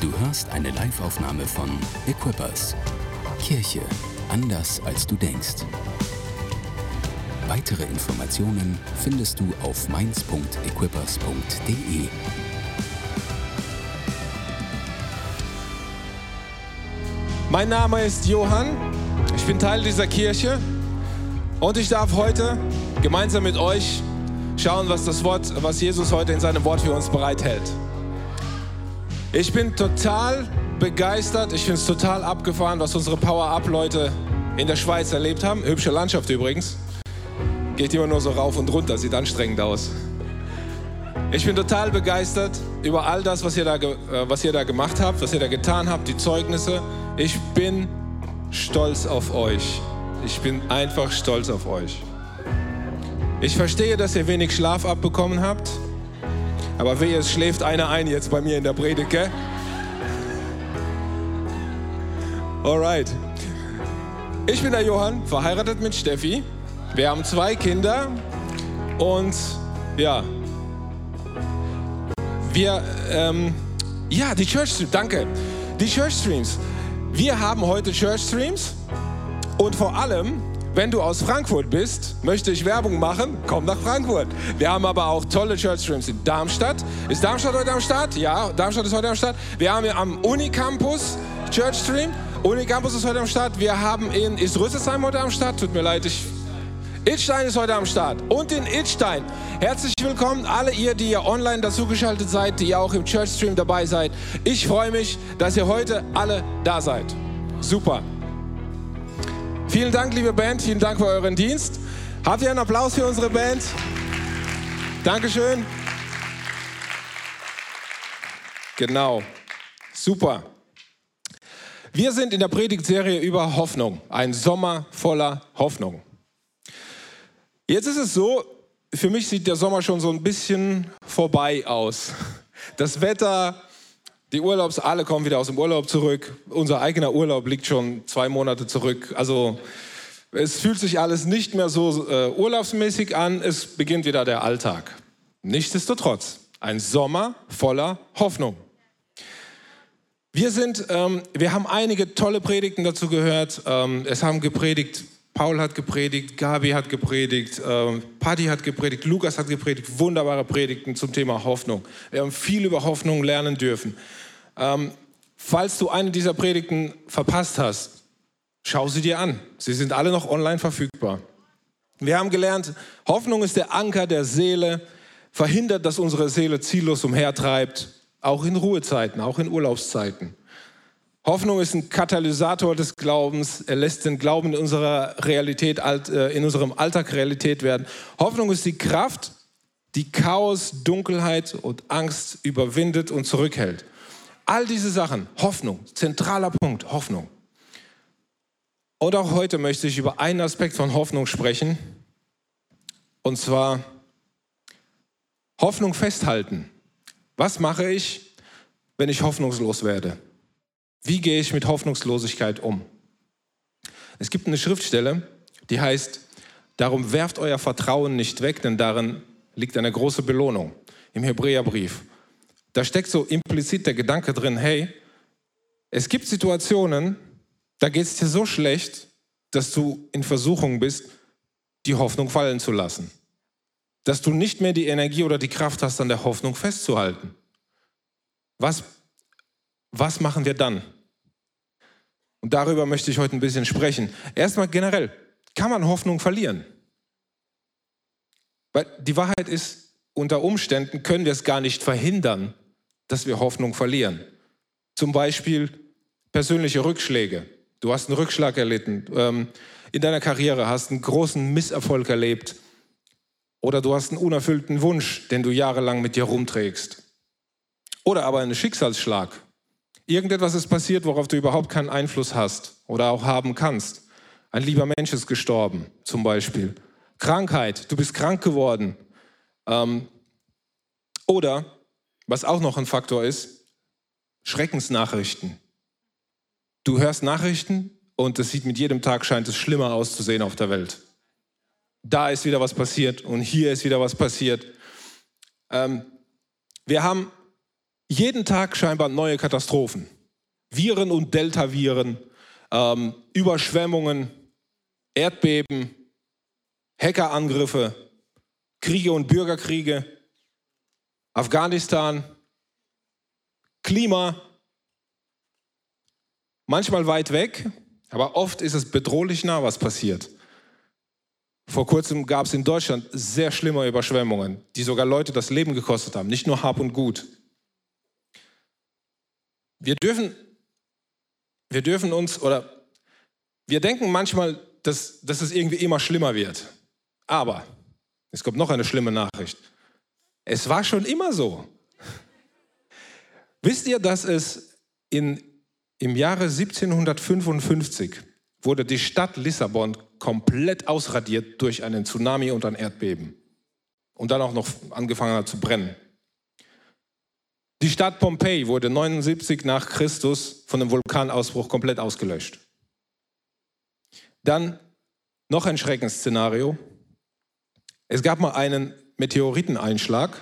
Du hörst eine Live-Aufnahme von Equippers. Kirche anders als du denkst. Weitere Informationen findest du auf mainz.equippers.de. Mein Name ist Johann, ich bin Teil dieser Kirche und ich darf heute gemeinsam mit euch schauen, was das Wort, was Jesus heute in seinem Wort für uns bereithält. Ich bin total begeistert, ich finde es total abgefahren, was unsere Power-Up-Leute in der Schweiz erlebt haben. Hübsche Landschaft übrigens. Geht immer nur so rauf und runter, sieht anstrengend aus. Ich bin total begeistert über all das, was ihr, da, äh, was ihr da gemacht habt, was ihr da getan habt, die Zeugnisse. Ich bin stolz auf euch. Ich bin einfach stolz auf euch. Ich verstehe, dass ihr wenig Schlaf abbekommen habt, aber wehe, es schläft einer ein jetzt bei mir in der Predigt, gell? Alright. Ich bin der Johann, verheiratet mit Steffi. Wir haben zwei Kinder und ja, wir, ähm, ja, die Church Streams, danke. Die Church Streams. Wir haben heute Church Streams und vor allem, wenn du aus Frankfurt bist, möchte ich Werbung machen, komm nach Frankfurt. Wir haben aber auch tolle Church Streams in Darmstadt. Ist Darmstadt heute am Start? Ja, Darmstadt ist heute am Start. Wir haben hier am Unicampus Church Stream. Unicampus ist heute am Start. Wir haben in, ist Rüsselsheim heute am Start? Tut mir leid, ich Itstein ist heute am Start. Und in Itstein. Herzlich willkommen, alle ihr, die ihr online dazugeschaltet seid, die ihr auch im Church Stream dabei seid. Ich freue mich, dass ihr heute alle da seid. Super. Vielen Dank, liebe Band. Vielen Dank für euren Dienst. Habt ihr einen Applaus für unsere Band? Dankeschön. Genau. Super. Wir sind in der Predigtserie über Hoffnung. Ein Sommer voller Hoffnung. Jetzt ist es so, für mich sieht der Sommer schon so ein bisschen vorbei aus. Das Wetter, die Urlaubs, alle kommen wieder aus dem Urlaub zurück. Unser eigener Urlaub liegt schon zwei Monate zurück. Also es fühlt sich alles nicht mehr so äh, urlaubsmäßig an. Es beginnt wieder der Alltag. Nichtsdestotrotz, ein Sommer voller Hoffnung. Wir sind, ähm, wir haben einige tolle Predigten dazu gehört. Ähm, es haben gepredigt Paul hat gepredigt, Gabi hat gepredigt, äh, Paddy hat gepredigt, Lukas hat gepredigt, wunderbare Predigten zum Thema Hoffnung. Wir haben viel über Hoffnung lernen dürfen. Ähm, falls du eine dieser Predigten verpasst hast, schau sie dir an. Sie sind alle noch online verfügbar. Wir haben gelernt, Hoffnung ist der Anker der Seele, verhindert, dass unsere Seele ziellos umhertreibt, auch in Ruhezeiten, auch in Urlaubszeiten. Hoffnung ist ein Katalysator des Glaubens. Er lässt den Glauben in unserer Realität, äh, in unserem Alltag Realität werden. Hoffnung ist die Kraft, die Chaos, Dunkelheit und Angst überwindet und zurückhält. All diese Sachen, Hoffnung, zentraler Punkt, Hoffnung. Und auch heute möchte ich über einen Aspekt von Hoffnung sprechen. Und zwar Hoffnung festhalten. Was mache ich, wenn ich hoffnungslos werde? Wie gehe ich mit Hoffnungslosigkeit um? Es gibt eine Schriftstelle, die heißt, darum werft euer Vertrauen nicht weg, denn darin liegt eine große Belohnung. Im Hebräerbrief. Da steckt so implizit der Gedanke drin, hey, es gibt Situationen, da geht es dir so schlecht, dass du in Versuchung bist, die Hoffnung fallen zu lassen. Dass du nicht mehr die Energie oder die Kraft hast, an der Hoffnung festzuhalten. Was was machen wir dann? Und darüber möchte ich heute ein bisschen sprechen. Erstmal generell, kann man Hoffnung verlieren? Weil die Wahrheit ist, unter Umständen können wir es gar nicht verhindern, dass wir Hoffnung verlieren. Zum Beispiel persönliche Rückschläge. Du hast einen Rückschlag erlitten ähm, in deiner Karriere, hast einen großen Misserfolg erlebt oder du hast einen unerfüllten Wunsch, den du jahrelang mit dir rumträgst. Oder aber einen Schicksalsschlag, Irgendetwas ist passiert, worauf du überhaupt keinen Einfluss hast oder auch haben kannst. Ein lieber Mensch ist gestorben, zum Beispiel. Krankheit, du bist krank geworden. Ähm, oder, was auch noch ein Faktor ist, Schreckensnachrichten. Du hörst Nachrichten und es sieht mit jedem Tag scheint es schlimmer auszusehen auf der Welt. Da ist wieder was passiert und hier ist wieder was passiert. Ähm, wir haben jeden Tag scheinbar neue Katastrophen. Viren und Deltaviren, ähm, Überschwemmungen, Erdbeben, Hackerangriffe, Kriege und Bürgerkriege, Afghanistan, Klima, manchmal weit weg, aber oft ist es bedrohlich nah, was passiert. Vor kurzem gab es in Deutschland sehr schlimme Überschwemmungen, die sogar Leute das Leben gekostet haben, nicht nur Hab und Gut. Wir dürfen, wir dürfen uns oder wir denken manchmal, dass, dass es irgendwie immer schlimmer wird. Aber es kommt noch eine schlimme Nachricht. Es war schon immer so. Wisst ihr, dass es in, im Jahre 1755 wurde die Stadt Lissabon komplett ausradiert durch einen Tsunami und ein Erdbeben und dann auch noch angefangen hat zu brennen. Die Stadt Pompeji wurde 79 nach Christus von einem Vulkanausbruch komplett ausgelöscht. Dann noch ein Schreckensszenario. Es gab mal einen Meteoriteneinschlag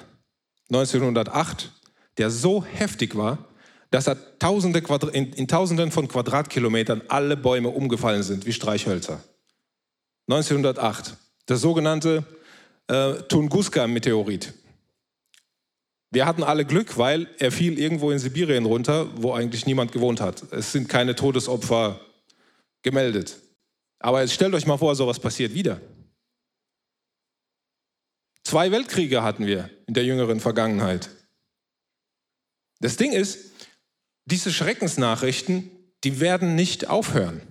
1908, der so heftig war, dass er Tausende in, in Tausenden von Quadratkilometern alle Bäume umgefallen sind wie Streichhölzer. 1908, das sogenannte äh, Tunguska-Meteorit. Wir hatten alle Glück, weil er fiel irgendwo in Sibirien runter, wo eigentlich niemand gewohnt hat. Es sind keine Todesopfer gemeldet. Aber jetzt stellt euch mal vor, sowas passiert wieder. Zwei Weltkriege hatten wir in der jüngeren Vergangenheit. Das Ding ist, diese Schreckensnachrichten, die werden nicht aufhören.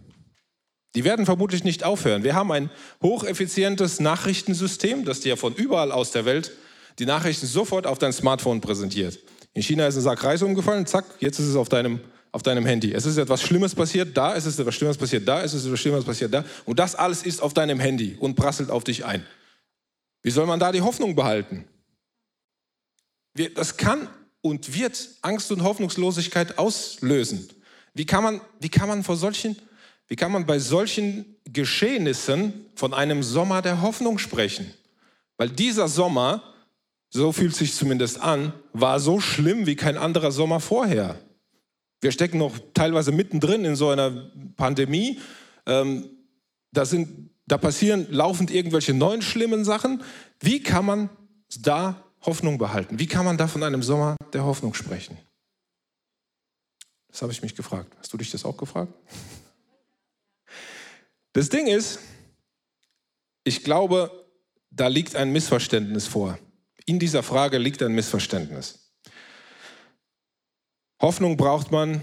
Die werden vermutlich nicht aufhören. Wir haben ein hocheffizientes Nachrichtensystem, das dir von überall aus der Welt die Nachrichten sofort auf dein Smartphone präsentiert. In China ist ein Sack Reis umgefallen, zack, jetzt ist es auf deinem, auf deinem Handy. Es ist etwas Schlimmes passiert, da ist es etwas Schlimmes passiert, da ist es etwas Schlimmes passiert, da. Und das alles ist auf deinem Handy und prasselt auf dich ein. Wie soll man da die Hoffnung behalten? Das kann und wird Angst und Hoffnungslosigkeit auslösen. Wie kann man, wie kann man vor solchen, wie kann man bei solchen Geschehnissen von einem Sommer der Hoffnung sprechen? Weil dieser Sommer, so fühlt sich zumindest an, war so schlimm wie kein anderer Sommer vorher. Wir stecken noch teilweise mittendrin in so einer Pandemie. Ähm, da, sind, da passieren laufend irgendwelche neuen schlimmen Sachen. Wie kann man da Hoffnung behalten? Wie kann man da von einem Sommer der Hoffnung sprechen? Das habe ich mich gefragt. Hast du dich das auch gefragt? Das Ding ist, ich glaube, da liegt ein Missverständnis vor. In dieser Frage liegt ein Missverständnis. Hoffnung braucht man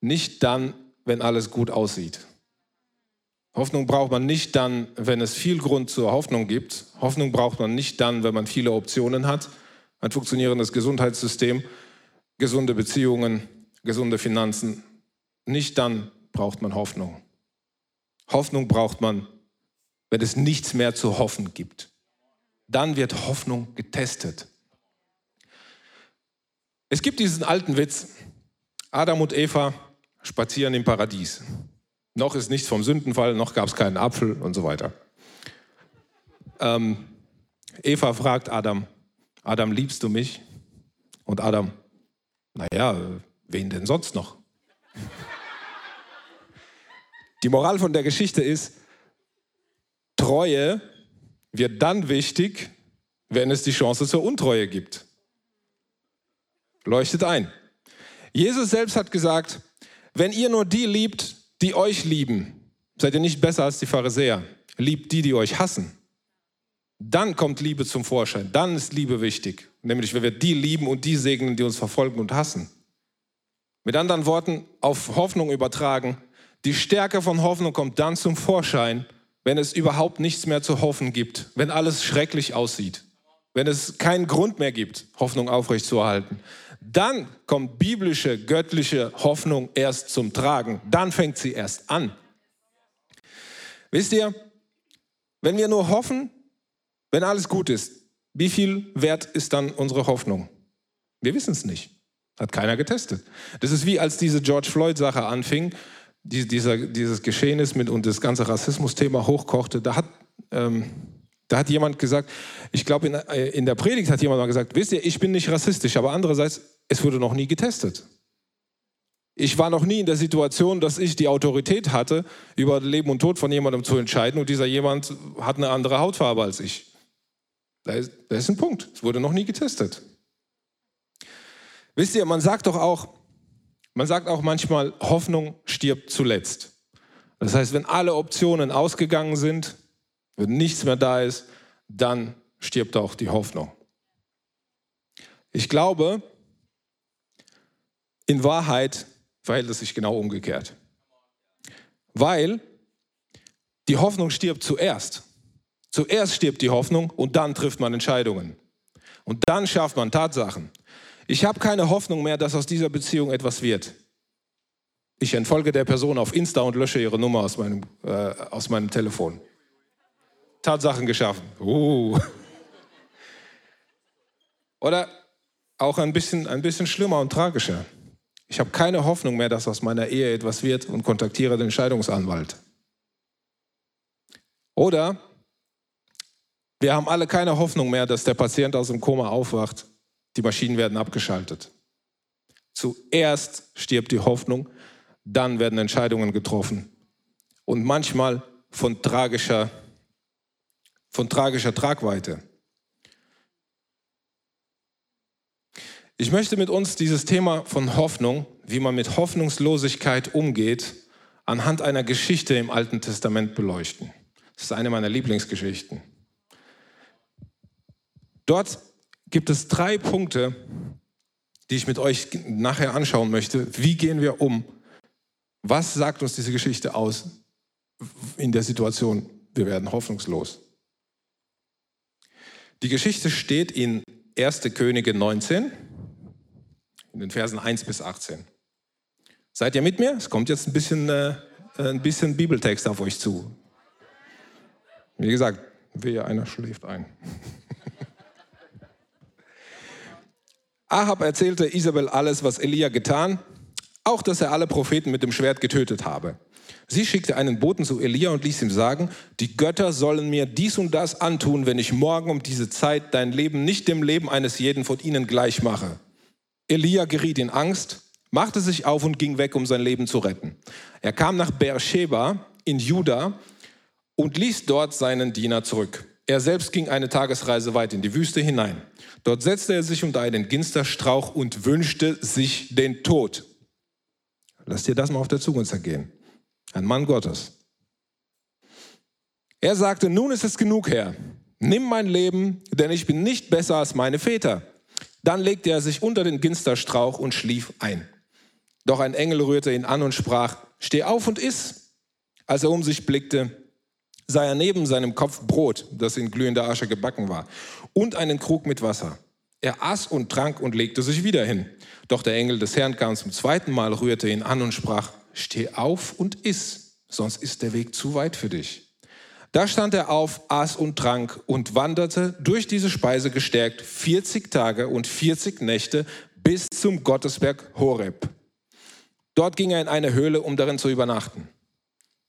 nicht dann, wenn alles gut aussieht. Hoffnung braucht man nicht dann, wenn es viel Grund zur Hoffnung gibt. Hoffnung braucht man nicht dann, wenn man viele Optionen hat, ein funktionierendes Gesundheitssystem, gesunde Beziehungen, gesunde Finanzen. Nicht dann braucht man Hoffnung. Hoffnung braucht man, wenn es nichts mehr zu hoffen gibt. Dann wird Hoffnung getestet. Es gibt diesen alten Witz, Adam und Eva spazieren im Paradies. Noch ist nichts vom Sündenfall, noch gab es keinen Apfel und so weiter. Ähm, Eva fragt Adam, Adam, liebst du mich? Und Adam, naja, wen denn sonst noch? Die Moral von der Geschichte ist, Treue wird dann wichtig, wenn es die Chance zur Untreue gibt. Leuchtet ein. Jesus selbst hat gesagt, wenn ihr nur die liebt, die euch lieben, seid ihr nicht besser als die Pharisäer. Liebt die, die euch hassen. Dann kommt Liebe zum Vorschein. Dann ist Liebe wichtig. Nämlich, wenn wir die lieben und die segnen, die uns verfolgen und hassen. Mit anderen Worten, auf Hoffnung übertragen. Die Stärke von Hoffnung kommt dann zum Vorschein, wenn es überhaupt nichts mehr zu hoffen gibt, wenn alles schrecklich aussieht, wenn es keinen Grund mehr gibt, Hoffnung aufrechtzuerhalten. Dann kommt biblische, göttliche Hoffnung erst zum Tragen. Dann fängt sie erst an. Wisst ihr, wenn wir nur hoffen, wenn alles gut ist, wie viel wert ist dann unsere Hoffnung? Wir wissen es nicht. Hat keiner getestet. Das ist wie als diese George Floyd-Sache anfing, die, dieser, dieses Geschehnis mit und das ganze Rassismus-Thema hochkochte. Da hat, ähm, da hat jemand gesagt, ich glaube, in, äh, in der Predigt hat jemand mal gesagt, wisst ihr, ich bin nicht rassistisch, aber andererseits Es wurde noch nie getestet. Ich war noch nie in der Situation, dass ich die Autorität hatte, über Leben und Tod von jemandem zu entscheiden und dieser jemand hat eine andere Hautfarbe als ich. Da ist, da ist ein Punkt. Es wurde noch nie getestet. Wisst ihr, man sagt doch auch, man sagt auch manchmal, Hoffnung stirbt zuletzt. Das heißt, wenn alle Optionen ausgegangen sind, wenn nichts mehr da ist, dann stirbt auch die Hoffnung. Ich glaube, in Wahrheit verhält es sich genau umgekehrt. Weil die Hoffnung stirbt zuerst. Zuerst stirbt die Hoffnung und dann trifft man Entscheidungen. Und dann schafft man Tatsachen. Ich habe keine Hoffnung mehr, dass aus dieser Beziehung etwas wird. Ich entfolge der Person auf Insta und lösche ihre Nummer aus meinem, äh, aus meinem Telefon. Tatsachen geschaffen. Uh. Oder auch ein bisschen, ein bisschen schlimmer und tragischer. Ich habe keine Hoffnung mehr, dass aus meiner Ehe etwas wird und kontaktiere den Scheidungsanwalt. Oder wir haben alle keine Hoffnung mehr, dass der Patient aus dem Koma aufwacht. Die Maschinen werden abgeschaltet. Zuerst stirbt die Hoffnung, dann werden Entscheidungen getroffen. Und manchmal von tragischer, von tragischer Tragweite. Ich möchte mit uns dieses Thema von Hoffnung, wie man mit Hoffnungslosigkeit umgeht, anhand einer Geschichte im Alten Testament beleuchten. Das ist eine meiner Lieblingsgeschichten. Dort gibt es drei Punkte, die ich mit euch nachher anschauen möchte. Wie gehen wir um? Was sagt uns diese Geschichte aus in der Situation, wir werden hoffnungslos? Die Geschichte steht in 1. Könige 19 in den Versen 1 bis 18. Seid ihr mit mir? Es kommt jetzt ein bisschen, äh, ein bisschen Bibeltext auf euch zu. Wie gesagt, wehe, einer schläft ein. Ahab erzählte Isabel alles, was Elia getan, auch dass er alle Propheten mit dem Schwert getötet habe. Sie schickte einen Boten zu Elia und ließ ihm sagen, die Götter sollen mir dies und das antun, wenn ich morgen um diese Zeit dein Leben nicht dem Leben eines jeden von ihnen gleich mache. Elia geriet in Angst, machte sich auf und ging weg, um sein Leben zu retten. Er kam nach Beersheba in Juda und ließ dort seinen Diener zurück. Er selbst ging eine Tagesreise weit in die Wüste hinein. Dort setzte er sich unter einen Ginsterstrauch und wünschte sich den Tod. Lass dir das mal auf der Zunge zergehen. Ein Mann Gottes. Er sagte, nun ist es genug, Herr. Nimm mein Leben, denn ich bin nicht besser als meine Väter. Dann legte er sich unter den Ginsterstrauch und schlief ein. Doch ein Engel rührte ihn an und sprach, steh auf und iss. Als er um sich blickte, sah er neben seinem Kopf Brot, das in glühender Asche gebacken war, und einen Krug mit Wasser. Er aß und trank und legte sich wieder hin. Doch der Engel des Herrn kam zum zweiten Mal, rührte ihn an und sprach, steh auf und iss, sonst ist der Weg zu weit für dich. Da stand er auf, aß und trank und wanderte durch diese Speise gestärkt 40 Tage und 40 Nächte bis zum Gottesberg Horeb. Dort ging er in eine Höhle, um darin zu übernachten.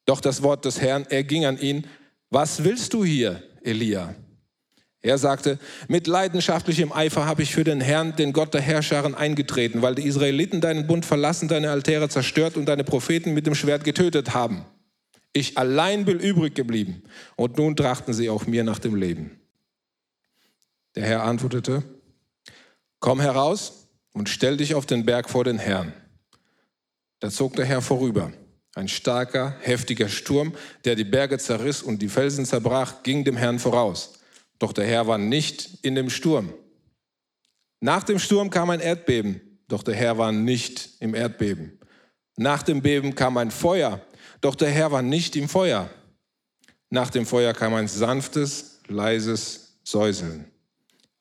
Doch das Wort des Herrn erging an ihn, was willst du hier, Elia? Er sagte, mit leidenschaftlichem Eifer habe ich für den Herrn, den Gott der Herrscharen, eingetreten, weil die Israeliten deinen Bund verlassen, deine Altäre zerstört und deine Propheten mit dem Schwert getötet haben. Ich allein bin übrig geblieben. Und nun trachten sie auch mir nach dem Leben. Der Herr antwortete, komm heraus und stell dich auf den Berg vor den Herrn. Da zog der Herr vorüber. Ein starker, heftiger Sturm, der die Berge zerriss und die Felsen zerbrach, ging dem Herrn voraus. Doch der Herr war nicht in dem Sturm. Nach dem Sturm kam ein Erdbeben, doch der Herr war nicht im Erdbeben. Nach dem Beben kam ein Feuer, doch der Herr war nicht im Feuer. Nach dem Feuer kam ein sanftes, leises Säuseln.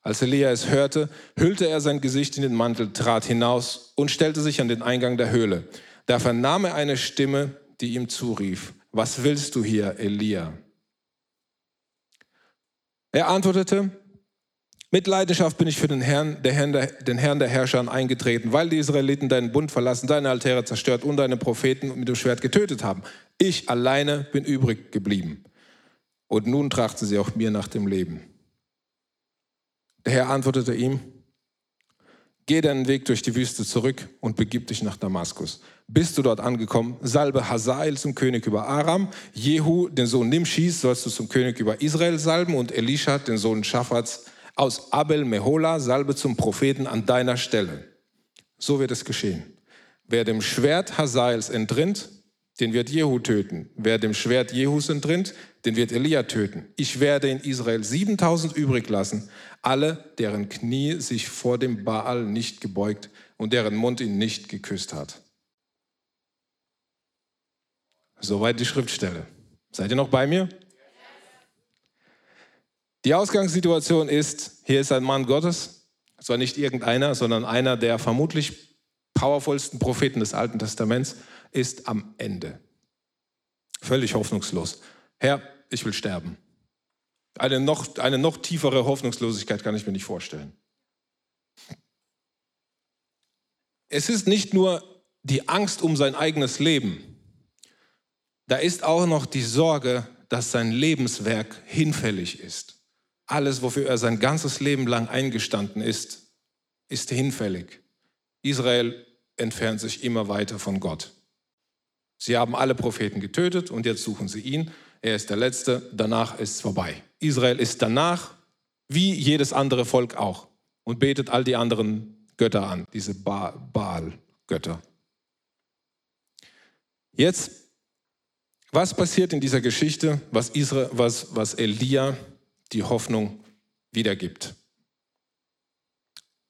Als Elia es hörte, hüllte er sein Gesicht in den Mantel, trat hinaus und stellte sich an den Eingang der Höhle. Da vernahm er eine Stimme, die ihm zurief, was willst du hier, Elia? Er antwortete, mit Leidenschaft bin ich für den Herrn, der Herrn der, den Herrn der Herrscher eingetreten, weil die Israeliten deinen Bund verlassen, deine Altäre zerstört und deine Propheten mit dem Schwert getötet haben. Ich alleine bin übrig geblieben. Und nun trachten sie auch mir nach dem Leben. Der Herr antwortete ihm, Geh deinen Weg durch die Wüste zurück und begib dich nach Damaskus. Bist du dort angekommen, salbe Hazael zum König über Aram, Jehu, den Sohn Nimschis, sollst du zum König über Israel salben und Elisha, den Sohn Schaffats, aus Abel Mehola, salbe zum Propheten an deiner Stelle. So wird es geschehen. Wer dem Schwert Hazaels entrinnt, den wird Jehu töten. Wer dem Schwert Jehus entrinnt, den wird Elia töten. Ich werde in Israel 7000 übrig lassen, alle, deren Knie sich vor dem Baal nicht gebeugt und deren Mund ihn nicht geküsst hat. Soweit die Schriftstelle. Seid ihr noch bei mir? Die Ausgangssituation ist, hier ist ein Mann Gottes, zwar nicht irgendeiner, sondern einer der vermutlich powervollsten Propheten des Alten Testaments, ist am Ende. Völlig hoffnungslos. Herr, ich will sterben. Eine noch, eine noch tiefere Hoffnungslosigkeit kann ich mir nicht vorstellen. Es ist nicht nur die Angst um sein eigenes Leben, da ist auch noch die Sorge, dass sein Lebenswerk hinfällig ist. Alles, wofür er sein ganzes Leben lang eingestanden ist, ist hinfällig. Israel entfernt sich immer weiter von Gott. Sie haben alle Propheten getötet und jetzt suchen sie ihn. Er ist der Letzte, danach ist es vorbei. Israel ist danach wie jedes andere Volk auch und betet all die anderen Götter an, diese Baal-Götter. Jetzt, was passiert in dieser Geschichte, was, Israel, was, was Elia die Hoffnung wiedergibt?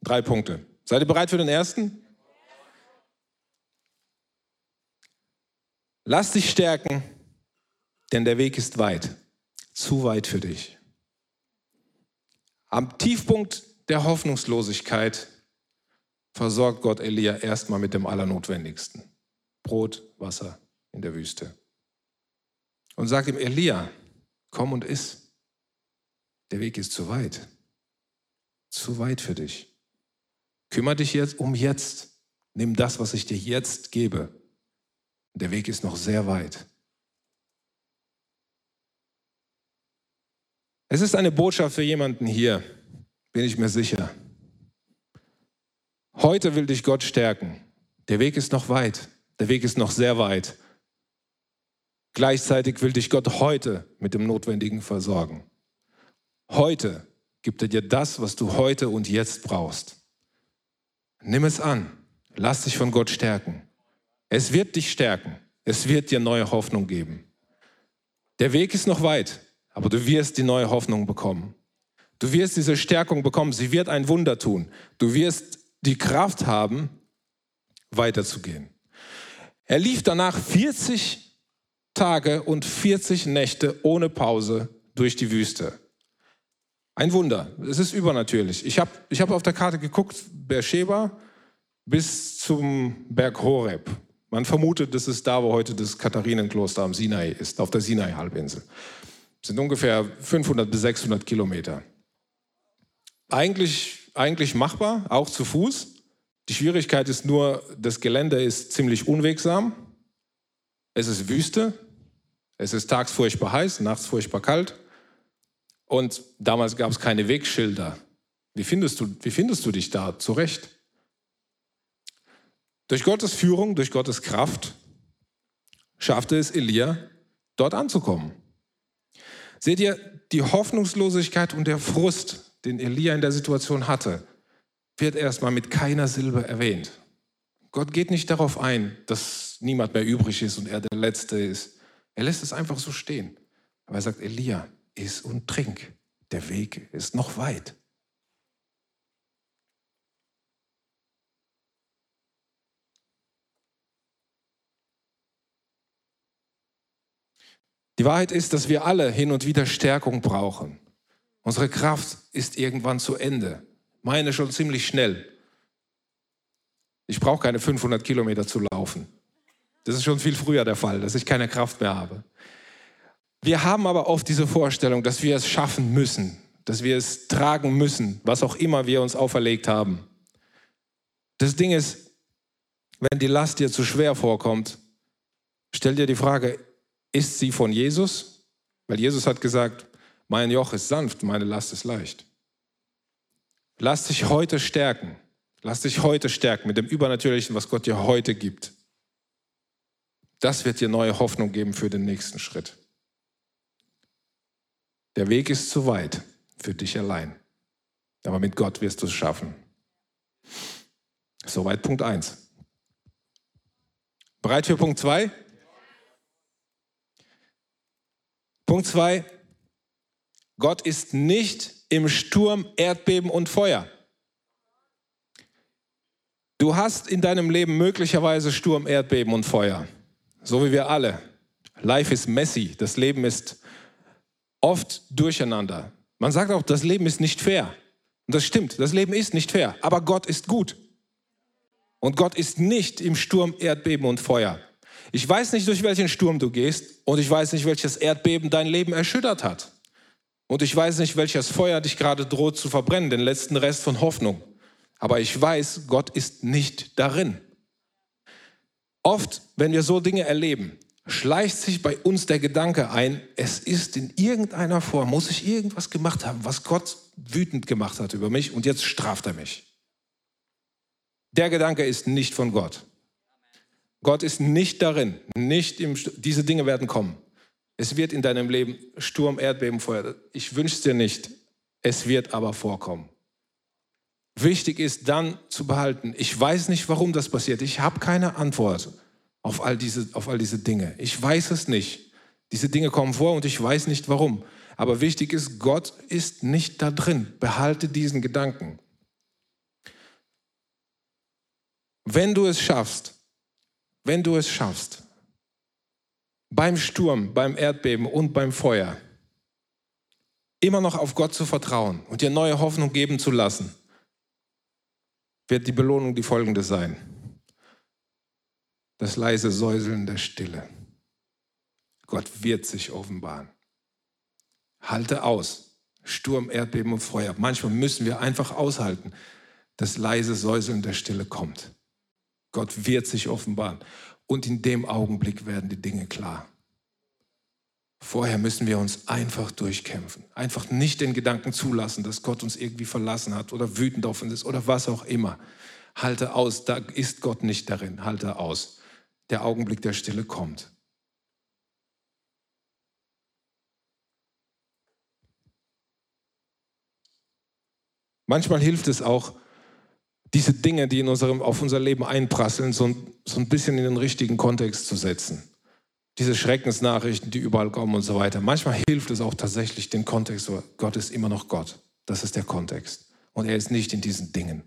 Drei Punkte. Seid ihr bereit für den ersten? Lass dich stärken, denn der Weg ist weit, zu weit für dich. Am Tiefpunkt der Hoffnungslosigkeit versorgt Gott Elia erstmal mit dem Allernotwendigsten. Brot, Wasser in der Wüste. Und sagt ihm, Elia, komm und iss. Der Weg ist zu weit. Zu weit für dich. Kümmer dich jetzt um jetzt. Nimm das, was ich dir jetzt gebe. Der Weg ist noch sehr weit. Es ist eine Botschaft für jemanden hier, bin ich mir sicher. Heute will dich Gott stärken. Der Weg ist noch weit. Der Weg ist noch sehr weit. Gleichzeitig will dich Gott heute mit dem Notwendigen versorgen. Heute gibt er dir das, was du heute und jetzt brauchst. Nimm es an. Lass dich von Gott stärken. Es wird dich stärken. Es wird dir neue Hoffnung geben. Der Weg ist noch weit, aber du wirst die neue Hoffnung bekommen. Du wirst diese Stärkung bekommen. Sie wird ein Wunder tun. Du wirst die Kraft haben, weiterzugehen. Er lief danach 40 Tage und 40 Nächte ohne Pause durch die Wüste. Ein Wunder. Es ist übernatürlich. Ich habe ich hab auf der Karte geguckt, Beersheba bis zum Berg Horeb. Man vermutet, dass es da, wo heute das Katharinenkloster am Sinai ist, auf der Sinai-Halbinsel. Das sind ungefähr 500 bis 600 Kilometer. Eigentlich, eigentlich machbar, auch zu Fuß. Die Schwierigkeit ist nur, das Gelände ist ziemlich unwegsam. Es ist Wüste. Es ist tags furchtbar heiß, nachts furchtbar kalt. Und damals gab es keine Wegschilder. Wie findest du, wie findest du dich da zurecht? Durch Gottes Führung, durch Gottes Kraft schaffte es Elia, dort anzukommen. Seht ihr, die Hoffnungslosigkeit und der Frust, den Elia in der Situation hatte, wird erstmal mit keiner Silbe erwähnt. Gott geht nicht darauf ein, dass niemand mehr übrig ist und er der Letzte ist. Er lässt es einfach so stehen. Aber er sagt, Elia, iss und trink. Der Weg ist noch weit. Die Wahrheit ist, dass wir alle hin und wieder Stärkung brauchen. Unsere Kraft ist irgendwann zu Ende. Meine schon ziemlich schnell. Ich brauche keine 500 Kilometer zu laufen. Das ist schon viel früher der Fall, dass ich keine Kraft mehr habe. Wir haben aber oft diese Vorstellung, dass wir es schaffen müssen, dass wir es tragen müssen, was auch immer wir uns auferlegt haben. Das Ding ist, wenn die Last dir zu schwer vorkommt, stell dir die Frage, ist sie von Jesus? Weil Jesus hat gesagt, mein Joch ist sanft, meine Last ist leicht. Lass dich heute stärken. Lass dich heute stärken mit dem Übernatürlichen, was Gott dir heute gibt. Das wird dir neue Hoffnung geben für den nächsten Schritt. Der Weg ist zu weit für dich allein. Aber mit Gott wirst du es schaffen. Soweit Punkt 1. Bereit für Punkt 2? Punkt 2. Gott ist nicht im Sturm, Erdbeben und Feuer. Du hast in deinem Leben möglicherweise Sturm, Erdbeben und Feuer. So wie wir alle. Life is messy. Das Leben ist oft durcheinander. Man sagt auch, das Leben ist nicht fair. Und das stimmt, das Leben ist nicht fair. Aber Gott ist gut. Und Gott ist nicht im Sturm, Erdbeben und Feuer. Ich weiß nicht, durch welchen Sturm du gehst und ich weiß nicht, welches Erdbeben dein Leben erschüttert hat. Und ich weiß nicht, welches Feuer dich gerade droht zu verbrennen, den letzten Rest von Hoffnung. Aber ich weiß, Gott ist nicht darin. Oft, wenn wir so Dinge erleben, schleicht sich bei uns der Gedanke ein, es ist in irgendeiner Form, muss ich irgendwas gemacht haben, was Gott wütend gemacht hat über mich und jetzt straft er mich. Der Gedanke ist nicht von Gott. Gott ist nicht darin, nicht im, diese Dinge werden kommen. Es wird in deinem Leben Sturm, Erdbeben, Feuer. Ich wünsche es dir nicht. Es wird aber vorkommen. Wichtig ist dann zu behalten, ich weiß nicht, warum das passiert. Ich habe keine Antwort auf all, diese, auf all diese Dinge. Ich weiß es nicht. Diese Dinge kommen vor und ich weiß nicht warum. Aber wichtig ist, Gott ist nicht da drin. Behalte diesen Gedanken. Wenn du es schaffst, wenn du es schaffst, beim Sturm, beim Erdbeben und beim Feuer, immer noch auf Gott zu vertrauen und dir neue Hoffnung geben zu lassen, wird die Belohnung die folgende sein. Das leise Säuseln der Stille. Gott wird sich offenbaren. Halte aus. Sturm, Erdbeben und Feuer. Manchmal müssen wir einfach aushalten. Das leise Säuseln der Stille kommt. Gott wird sich offenbaren. Und in dem Augenblick werden die Dinge klar. Vorher müssen wir uns einfach durchkämpfen. Einfach nicht den Gedanken zulassen, dass Gott uns irgendwie verlassen hat oder wütend auf uns ist oder was auch immer. Halte aus, da ist Gott nicht darin. Halte aus. Der Augenblick der Stille kommt. Manchmal hilft es auch, diese Dinge, die in unserem, auf unser Leben einprasseln, so, so ein bisschen in den richtigen Kontext zu setzen. Diese Schreckensnachrichten, die überall kommen und so weiter. Manchmal hilft es auch tatsächlich, den Kontext, Gott ist immer noch Gott. Das ist der Kontext. Und er ist nicht in diesen Dingen.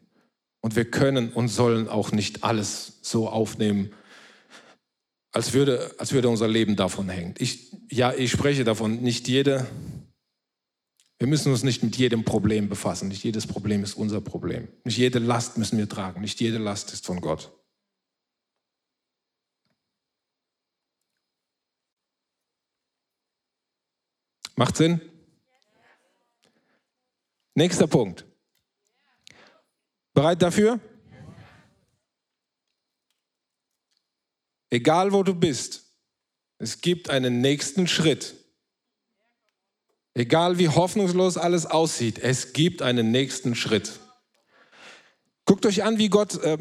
Und wir können und sollen auch nicht alles so aufnehmen, als würde, als würde unser Leben davon hängen. Ich, ja, ich spreche davon, nicht jede wir müssen uns nicht mit jedem Problem befassen. Nicht jedes Problem ist unser Problem. Nicht jede Last müssen wir tragen. Nicht jede Last ist von Gott. Macht Sinn? Nächster Punkt. Bereit dafür? Egal wo du bist, es gibt einen nächsten Schritt. Egal wie hoffnungslos alles aussieht, es gibt einen nächsten Schritt. Guckt euch an, wie Gott, äh,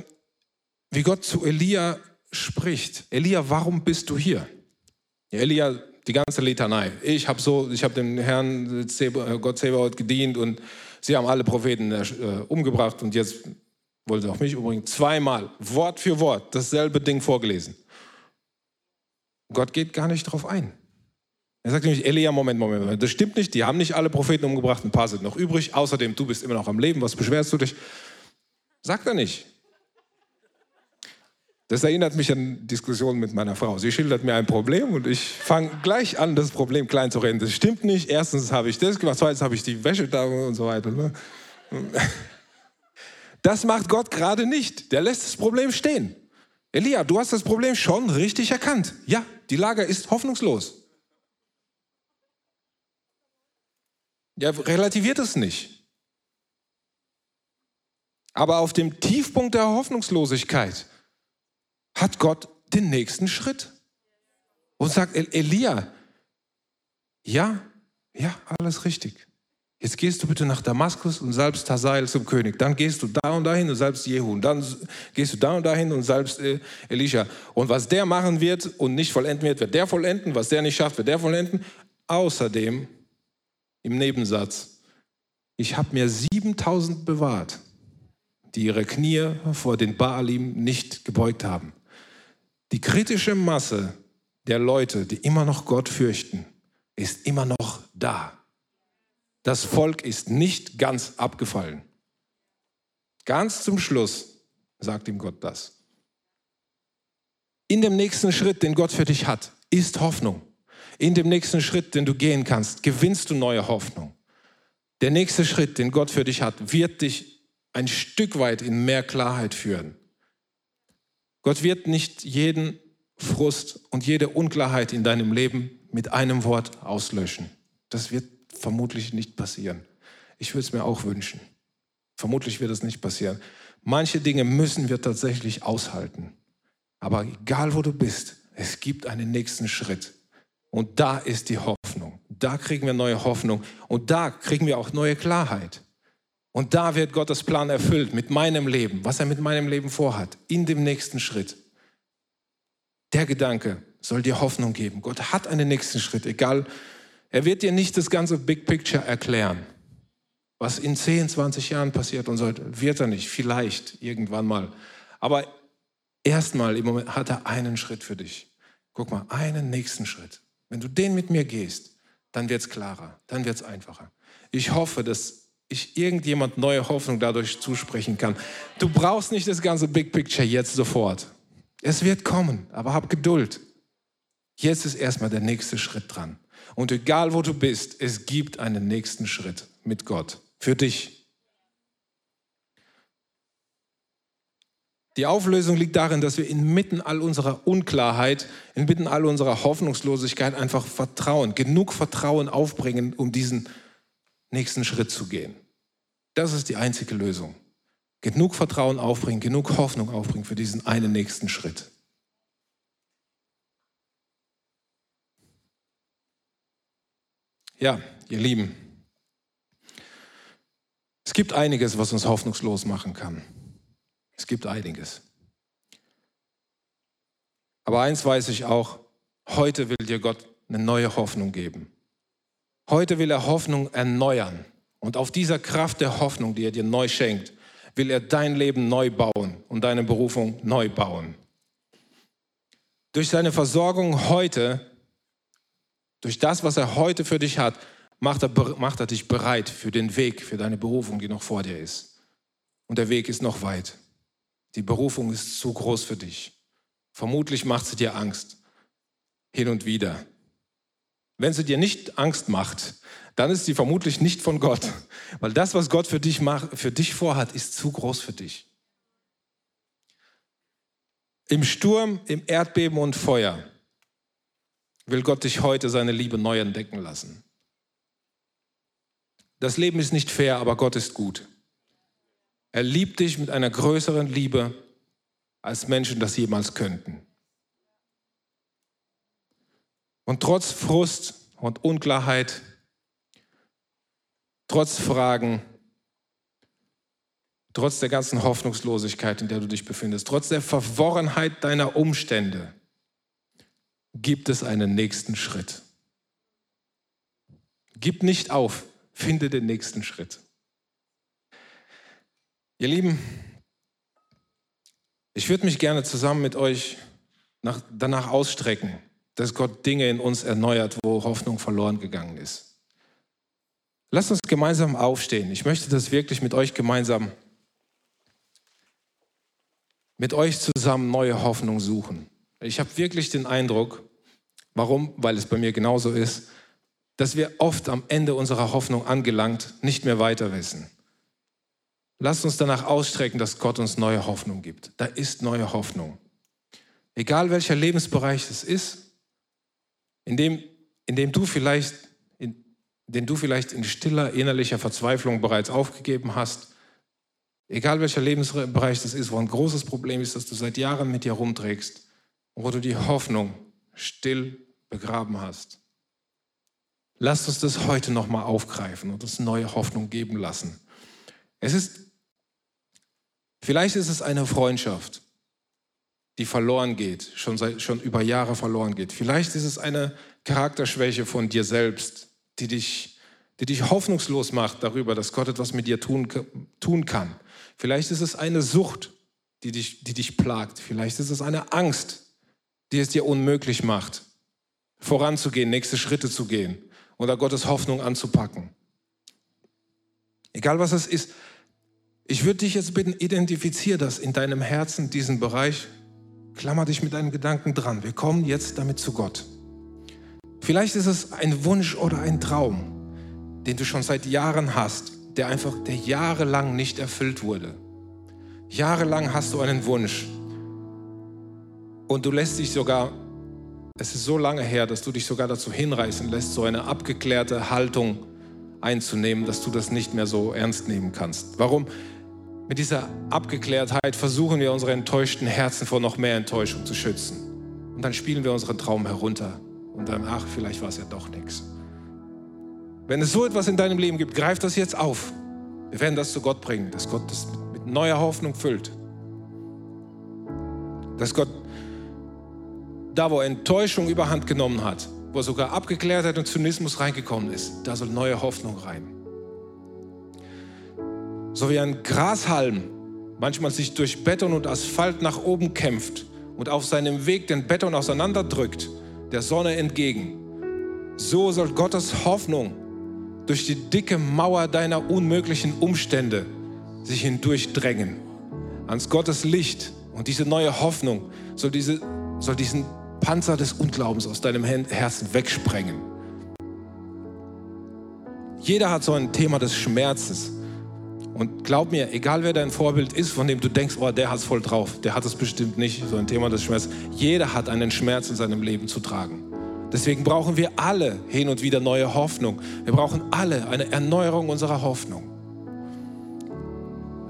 wie Gott zu Elia spricht. Elia, warum bist du hier? Ja, Elia, die ganze Litanei. Ich habe so, ich dem Herrn äh, Gott Zebaoth gedient und sie haben alle Propheten äh, umgebracht und jetzt wollen sie auch mich umbringen. Zweimal, Wort für Wort, dasselbe Ding vorgelesen. Gott geht gar nicht darauf ein. Er sagt nämlich, Elia, Moment, Moment, Moment, das stimmt nicht, die haben nicht alle Propheten umgebracht, ein paar sind noch übrig, außerdem, du bist immer noch am Leben, was beschwerst du dich? Sagt er nicht. Das erinnert mich an Diskussionen mit meiner Frau. Sie schildert mir ein Problem und ich fange gleich an, das Problem klein zu reden. Das stimmt nicht. Erstens habe ich das gemacht, zweitens habe ich die Wäsche da und so weiter. Ne? Das macht Gott gerade nicht. Der lässt das Problem stehen. Elia, du hast das Problem schon richtig erkannt. Ja, die Lage ist hoffnungslos. Ja, relativiert es nicht. Aber auf dem Tiefpunkt der Hoffnungslosigkeit hat Gott den nächsten Schritt und sagt, Elia, ja, ja, alles richtig. Jetzt gehst du bitte nach Damaskus und salbst Hazael zum König. Dann gehst du da und dahin und salbst Jehu. Und dann gehst du da und dahin und salbst äh, Elisha. Und was der machen wird und nicht vollenden wird, wird der vollenden. Was der nicht schafft, wird der vollenden. Außerdem, im Nebensatz, ich habe mir 7000 bewahrt, die ihre Knie vor den Baalim nicht gebeugt haben. Die kritische Masse der Leute, die immer noch Gott fürchten, ist immer noch da. Das Volk ist nicht ganz abgefallen. Ganz zum Schluss sagt ihm Gott das. In dem nächsten Schritt, den Gott für dich hat, ist Hoffnung. In dem nächsten Schritt, den du gehen kannst, gewinnst du neue Hoffnung. Der nächste Schritt, den Gott für dich hat, wird dich ein Stück weit in mehr Klarheit führen. Gott wird nicht jeden Frust und jede Unklarheit in deinem Leben mit einem Wort auslöschen. Das wird vermutlich nicht passieren. Ich würde es mir auch wünschen. Vermutlich wird es nicht passieren. Manche Dinge müssen wir tatsächlich aushalten. Aber egal wo du bist, es gibt einen nächsten Schritt. Und da ist die Hoffnung. Da kriegen wir neue Hoffnung. Und da kriegen wir auch neue Klarheit. Und da wird Gottes Plan erfüllt mit meinem Leben, was er mit meinem Leben vorhat, in dem nächsten Schritt. Der Gedanke soll dir Hoffnung geben. Gott hat einen nächsten Schritt, egal er wird dir nicht das ganze Big Picture erklären. Was in 10, 20 Jahren passiert und sollte, wird er nicht. Vielleicht irgendwann mal. Aber erstmal im Moment hat er einen Schritt für dich. Guck mal, einen nächsten Schritt. Wenn du den mit mir gehst, dann wird es klarer, dann wird es einfacher. Ich hoffe, dass ich irgendjemand neue Hoffnung dadurch zusprechen kann. Du brauchst nicht das ganze Big Picture jetzt sofort. Es wird kommen, aber hab Geduld. Jetzt ist erstmal der nächste Schritt dran. Und egal wo du bist, es gibt einen nächsten Schritt mit Gott für dich. Die Auflösung liegt darin, dass wir inmitten all unserer Unklarheit, inmitten all unserer Hoffnungslosigkeit einfach Vertrauen, genug Vertrauen aufbringen, um diesen nächsten Schritt zu gehen. Das ist die einzige Lösung. Genug Vertrauen aufbringen, genug Hoffnung aufbringen für diesen einen nächsten Schritt. Ja, ihr Lieben, es gibt einiges, was uns hoffnungslos machen kann. Es gibt einiges. Aber eins weiß ich auch, heute will dir Gott eine neue Hoffnung geben. Heute will er Hoffnung erneuern. Und auf dieser Kraft der Hoffnung, die er dir neu schenkt, will er dein Leben neu bauen und deine Berufung neu bauen. Durch seine Versorgung heute durch das, was er heute für dich hat, macht er, macht er dich bereit für den Weg, für deine Berufung, die noch vor dir ist. Und der Weg ist noch weit. Die Berufung ist zu groß für dich. Vermutlich macht sie dir Angst. Hin und wieder. Wenn sie dir nicht Angst macht, dann ist sie vermutlich nicht von Gott. Weil das, was Gott für dich, macht, für dich vorhat, ist zu groß für dich. Im Sturm, im Erdbeben und Feuer will Gott dich heute seine Liebe neu entdecken lassen. Das Leben ist nicht fair, aber Gott ist gut. Er liebt dich mit einer größeren Liebe, als Menschen das jemals könnten. Und trotz Frust und Unklarheit, trotz Fragen, trotz der ganzen Hoffnungslosigkeit, in der du dich befindest, trotz der Verworrenheit deiner Umstände, gibt es einen nächsten Schritt. Gib nicht auf, finde den nächsten Schritt. Ihr Lieben, ich würde mich gerne zusammen mit euch nach, danach ausstrecken, dass Gott Dinge in uns erneuert, wo Hoffnung verloren gegangen ist. Lasst uns gemeinsam aufstehen. Ich möchte das wirklich mit euch gemeinsam, mit euch zusammen neue Hoffnung suchen. Ich habe wirklich den Eindruck, warum? Weil es bei mir genauso ist, dass wir oft am Ende unserer Hoffnung angelangt nicht mehr weiter wissen. Lasst uns danach ausstrecken, dass Gott uns neue Hoffnung gibt. Da ist neue Hoffnung. Egal welcher Lebensbereich es ist, in dem, in dem du vielleicht, in, den du vielleicht in stiller innerlicher Verzweiflung bereits aufgegeben hast, egal welcher Lebensbereich das ist, wo ein großes Problem ist, das du seit Jahren mit dir rumträgst, wo du die Hoffnung still begraben hast. Lasst uns das heute nochmal aufgreifen und uns neue Hoffnung geben lassen. Es ist, vielleicht ist es eine Freundschaft, die verloren geht, schon, seit, schon über Jahre verloren geht. Vielleicht ist es eine Charakterschwäche von dir selbst, die dich, die dich hoffnungslos macht darüber, dass Gott etwas mit dir tun, tun kann. Vielleicht ist es eine Sucht, die dich, die dich plagt. Vielleicht ist es eine Angst, die es dir unmöglich macht, voranzugehen, nächste Schritte zu gehen oder Gottes Hoffnung anzupacken. Egal was es ist, ich würde dich jetzt bitten, identifiziere das in deinem Herzen, diesen Bereich. Klammer dich mit deinen Gedanken dran. Wir kommen jetzt damit zu Gott. Vielleicht ist es ein Wunsch oder ein Traum, den du schon seit Jahren hast, der einfach, der jahrelang nicht erfüllt wurde. Jahrelang hast du einen Wunsch und du lässt dich sogar es ist so lange her, dass du dich sogar dazu hinreißen lässt, so eine abgeklärte Haltung einzunehmen, dass du das nicht mehr so ernst nehmen kannst. Warum? Mit dieser Abgeklärtheit versuchen wir unsere enttäuschten Herzen vor noch mehr Enttäuschung zu schützen. Und dann spielen wir unseren Traum herunter. Und dann, ach, vielleicht war es ja doch nichts. Wenn es so etwas in deinem Leben gibt, greif das jetzt auf. Wir werden das zu Gott bringen, dass Gott das mit neuer Hoffnung füllt. Dass Gott da wo Enttäuschung überhand genommen hat, wo sogar Abgeklärtheit und Zynismus reingekommen ist, da soll neue Hoffnung rein. So wie ein Grashalm manchmal sich durch Beton und Asphalt nach oben kämpft und auf seinem Weg den Beton auseinanderdrückt, der Sonne entgegen, so soll Gottes Hoffnung durch die dicke Mauer deiner unmöglichen Umstände sich hindurchdrängen. Ans Gottes Licht und diese neue Hoffnung soll, diese, soll diesen Panzer des Unglaubens aus deinem Herzen wegsprengen. Jeder hat so ein Thema des Schmerzes. Und glaub mir, egal wer dein Vorbild ist, von dem du denkst, oh, der hat es voll drauf, der hat es bestimmt nicht, so ein Thema des Schmerzes. Jeder hat einen Schmerz in seinem Leben zu tragen. Deswegen brauchen wir alle hin und wieder neue Hoffnung. Wir brauchen alle eine Erneuerung unserer Hoffnung.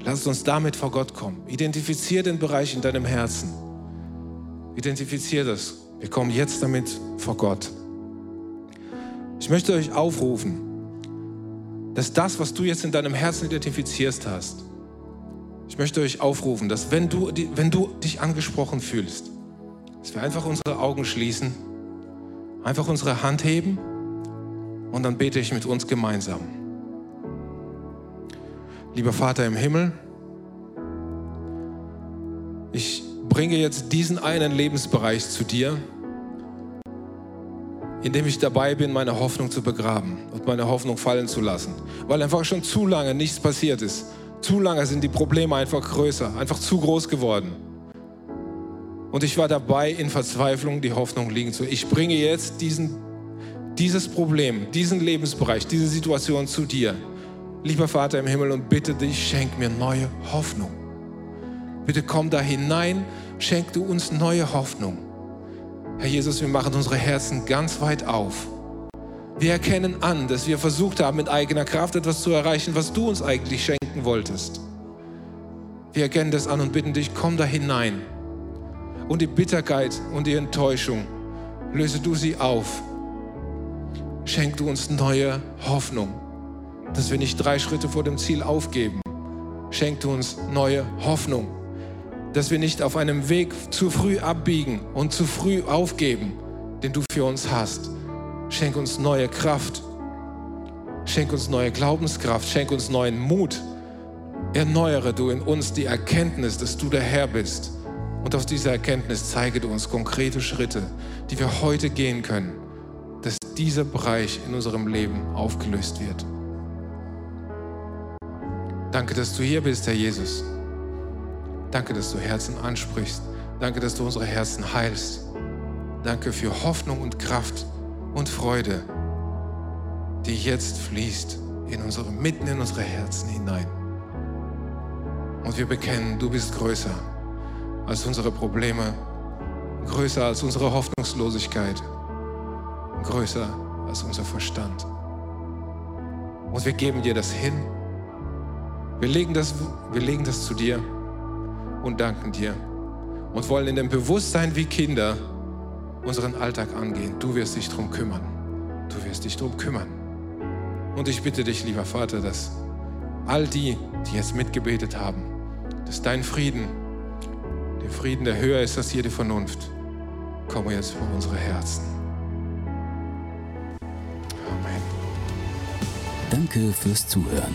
Lass uns damit vor Gott kommen. Identifizier den Bereich in deinem Herzen Identifiziert es. Wir kommen jetzt damit vor Gott. Ich möchte euch aufrufen, dass das, was du jetzt in deinem Herzen identifizierst hast, ich möchte euch aufrufen, dass wenn du, wenn du dich angesprochen fühlst, dass wir einfach unsere Augen schließen, einfach unsere Hand heben und dann bete ich mit uns gemeinsam. Lieber Vater im Himmel, ich bringe jetzt diesen einen Lebensbereich zu dir, in dem ich dabei bin, meine Hoffnung zu begraben und meine Hoffnung fallen zu lassen, weil einfach schon zu lange nichts passiert ist. Zu lange sind die Probleme einfach größer, einfach zu groß geworden. Und ich war dabei, in Verzweiflung die Hoffnung liegen zu. Ich bringe jetzt diesen, dieses Problem, diesen Lebensbereich, diese Situation zu dir. Lieber Vater im Himmel, und bitte dich, schenk mir neue Hoffnung. Bitte komm da hinein, schenk du uns neue Hoffnung. Herr Jesus, wir machen unsere Herzen ganz weit auf. Wir erkennen an, dass wir versucht haben, mit eigener Kraft etwas zu erreichen, was du uns eigentlich schenken wolltest. Wir erkennen das an und bitten dich, komm da hinein. Und die Bitterkeit und die Enttäuschung, löse du sie auf. Schenk du uns neue Hoffnung, dass wir nicht drei Schritte vor dem Ziel aufgeben. Schenk du uns neue Hoffnung dass wir nicht auf einem Weg zu früh abbiegen und zu früh aufgeben, den du für uns hast. Schenk uns neue Kraft. Schenk uns neue Glaubenskraft. Schenk uns neuen Mut. Erneuere du in uns die Erkenntnis, dass du der Herr bist. Und aus dieser Erkenntnis zeige du uns konkrete Schritte, die wir heute gehen können, dass dieser Bereich in unserem Leben aufgelöst wird. Danke, dass du hier bist, Herr Jesus. Danke, dass du Herzen ansprichst. Danke, dass du unsere Herzen heilst. Danke für Hoffnung und Kraft und Freude, die jetzt fließt in unsere, mitten in unsere Herzen hinein. Und wir bekennen, du bist größer als unsere Probleme, größer als unsere Hoffnungslosigkeit, größer als unser Verstand. Und wir geben dir das hin. Wir legen das, wir legen das zu dir und danken dir und wollen in dem Bewusstsein wie Kinder unseren Alltag angehen. Du wirst dich darum kümmern. du wirst dich darum kümmern. Und ich bitte dich, lieber Vater, dass all die, die jetzt mitgebetet haben, dass dein Frieden, der Frieden, der höher ist als jede Vernunft, komme jetzt vor unsere Herzen. Amen. Danke fürs Zuhören.